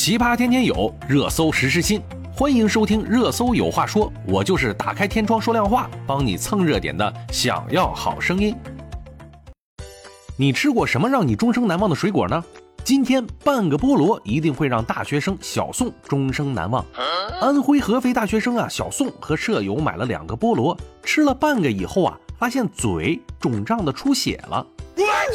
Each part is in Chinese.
奇葩天天有，热搜时时新。欢迎收听《热搜有话说》，我就是打开天窗说亮话，帮你蹭热点的。想要好声音，你吃过什么让你终生难忘的水果呢？今天半个菠萝一定会让大学生小宋终生难忘。安徽合肥大学生啊，小宋和舍友买了两个菠萝，吃了半个以后啊，发现嘴肿胀的出血了。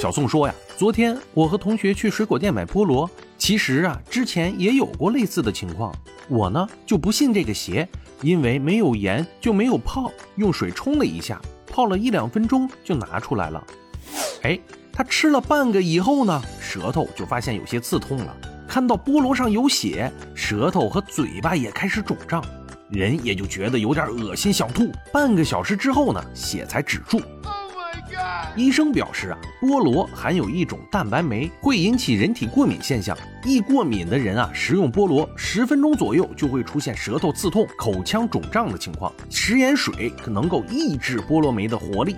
小宋说呀，昨天我和同学去水果店买菠萝，其实啊，之前也有过类似的情况。我呢就不信这个邪，因为没有盐就没有泡，用水冲了一下，泡了一两分钟就拿出来了。哎，他吃了半个以后呢，舌头就发现有些刺痛了，看到菠萝上有血，舌头和嘴巴也开始肿胀，人也就觉得有点恶心想吐。半个小时之后呢，血才止住。医生表示啊，菠萝含有一种蛋白酶，会引起人体过敏现象。易过敏的人啊，食用菠萝十分钟左右就会出现舌头刺痛、口腔肿胀的情况。食盐水可能够抑制菠萝酶的活力。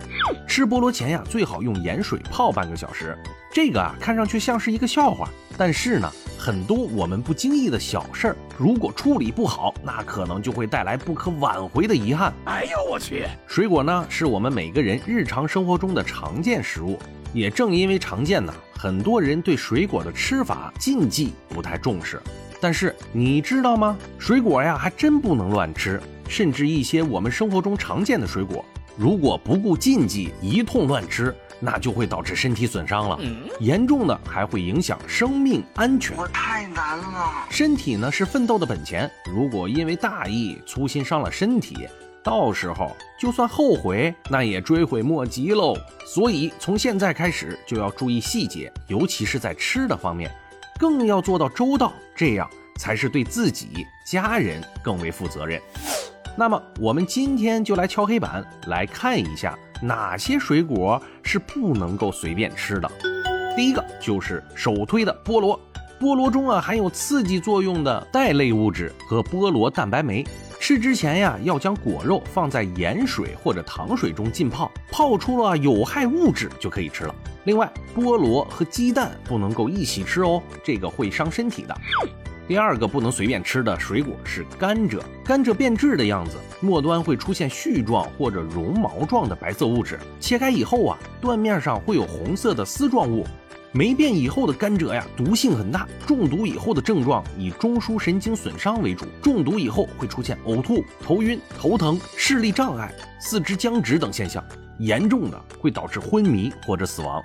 吃菠萝前呀，最好用盐水泡半个小时。这个啊，看上去像是一个笑话，但是呢，很多我们不经意的小事儿，如果处理不好，那可能就会带来不可挽回的遗憾。哎呦我去！水果呢，是我们每个人日常生活中的常见食物，也正因为常见呢，很多人对水果的吃法禁忌不太重视。但是你知道吗？水果呀，还真不能乱吃，甚至一些我们生活中常见的水果，如果不顾禁忌，一通乱吃。那就会导致身体损伤了，严重的还会影响生命安全。我太难了。身体呢是奋斗的本钱，如果因为大意粗心伤了身体，到时候就算后悔，那也追悔莫及喽。所以从现在开始就要注意细节，尤其是在吃的方面，更要做到周到，这样才是对自己、家人更为负责任。那么我们今天就来敲黑板，来看一下。哪些水果是不能够随便吃的？第一个就是首推的菠萝。菠萝中啊含有刺激作用的带类物质和菠萝蛋白酶。吃之前呀，要将果肉放在盐水或者糖水中浸泡，泡出了有害物质就可以吃了。另外，菠萝和鸡蛋不能够一起吃哦，这个会伤身体的。第二个不能随便吃的水果是甘蔗，甘蔗变质的样子，末端会出现絮状或者绒毛状的白色物质，切开以后啊，断面上会有红色的丝状物。霉变以后的甘蔗呀，毒性很大，中毒以后的症状以中枢神经损伤为主，中毒以后会出现呕吐、头晕、头疼、视力障碍、四肢僵直等现象，严重的会导致昏迷或者死亡。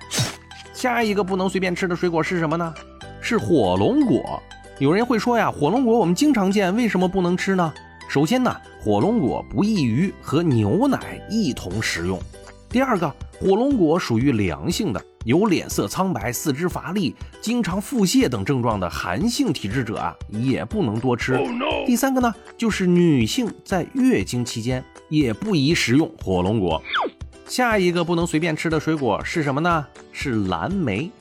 下一个不能随便吃的水果是什么呢？是火龙果。有人会说呀，火龙果我们经常见，为什么不能吃呢？首先呢，火龙果不宜于和牛奶一同食用。第二个，火龙果属于凉性的，有脸色苍白、四肢乏力、经常腹泻等症状的寒性体质者啊，也不能多吃。第三个呢，就是女性在月经期间也不宜食用火龙果。下一个不能随便吃的水果是什么呢？是蓝莓。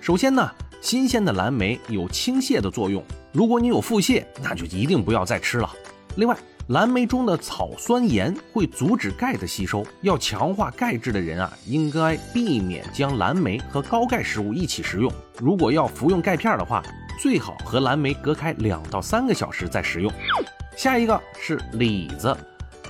首先呢。新鲜的蓝莓有清泻的作用，如果你有腹泻，那就一定不要再吃了。另外，蓝莓中的草酸盐会阻止钙的吸收，要强化钙质的人啊，应该避免将蓝莓和高钙食物一起食用。如果要服用钙片的话，最好和蓝莓隔开两到三个小时再食用。下一个是李子，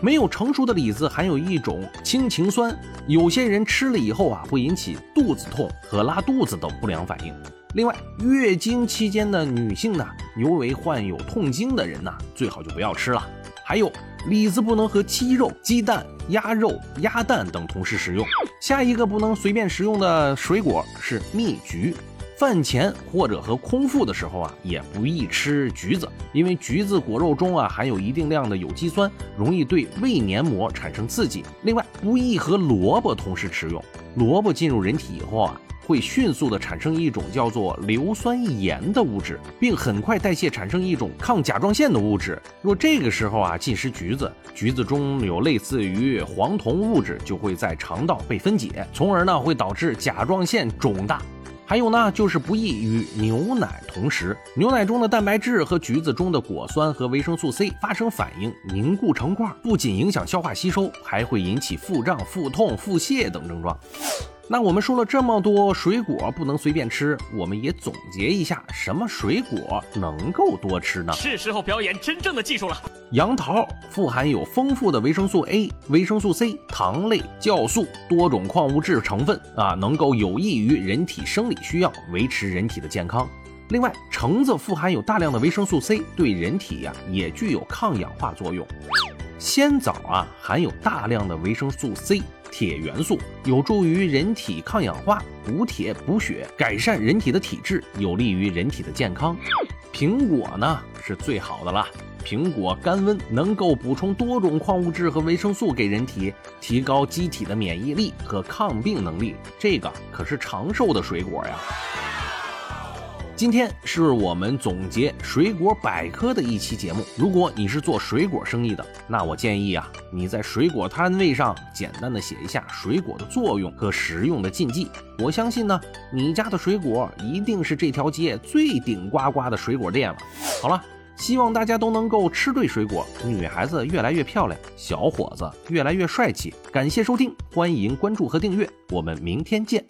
没有成熟的李子含有一种氢氰酸，有些人吃了以后啊，会引起肚子痛和拉肚子等不良反应。另外，月经期间的女性呢，尤为患有痛经的人呢，最好就不要吃了。还有，李子不能和鸡肉、鸡蛋、鸭肉、鸭蛋等同时食用。下一个不能随便食用的水果是蜜橘。饭前或者和空腹的时候啊，也不宜吃橘子，因为橘子果肉中啊含有一定量的有机酸，容易对胃黏膜产生刺激。另外，不宜和萝卜同时食用。萝卜进入人体以后啊。会迅速的产生一种叫做硫酸盐的物质，并很快代谢产生一种抗甲状腺的物质。若这个时候啊进食橘子，橘子中有类似于黄酮物质，就会在肠道被分解，从而呢会导致甲状腺肿大。还有呢，就是不宜与牛奶同食。牛奶中的蛋白质和橘子中的果酸和维生素 C 发生反应，凝固成块，不仅影响消化吸收，还会引起腹胀、腹痛、腹泻等症状。那我们说了这么多水果不能随便吃，我们也总结一下，什么水果能够多吃呢？是时候表演真正的技术了。杨桃富含有丰富的维生素 A、维生素 C、糖类、酵素多种矿物质成分啊，能够有益于人体生理需要，维持人体的健康。另外，橙子富含有大量的维生素 C，对人体呀也具有抗氧化作用。鲜枣啊含有大量的维生素 C。铁元素有助于人体抗氧化、补铁补血，改善人体的体质，有利于人体的健康。苹果呢是最好的了，苹果甘温，能够补充多种矿物质和维生素给人体，提高机体的免疫力和抗病能力。这个可是长寿的水果呀。今天是我们总结水果百科的一期节目。如果你是做水果生意的，那我建议啊，你在水果摊位上简单的写一下水果的作用和食用的禁忌。我相信呢，你家的水果一定是这条街最顶呱呱的水果店了。好了，希望大家都能够吃对水果，女孩子越来越漂亮，小伙子越来越帅气。感谢收听，欢迎关注和订阅，我们明天见。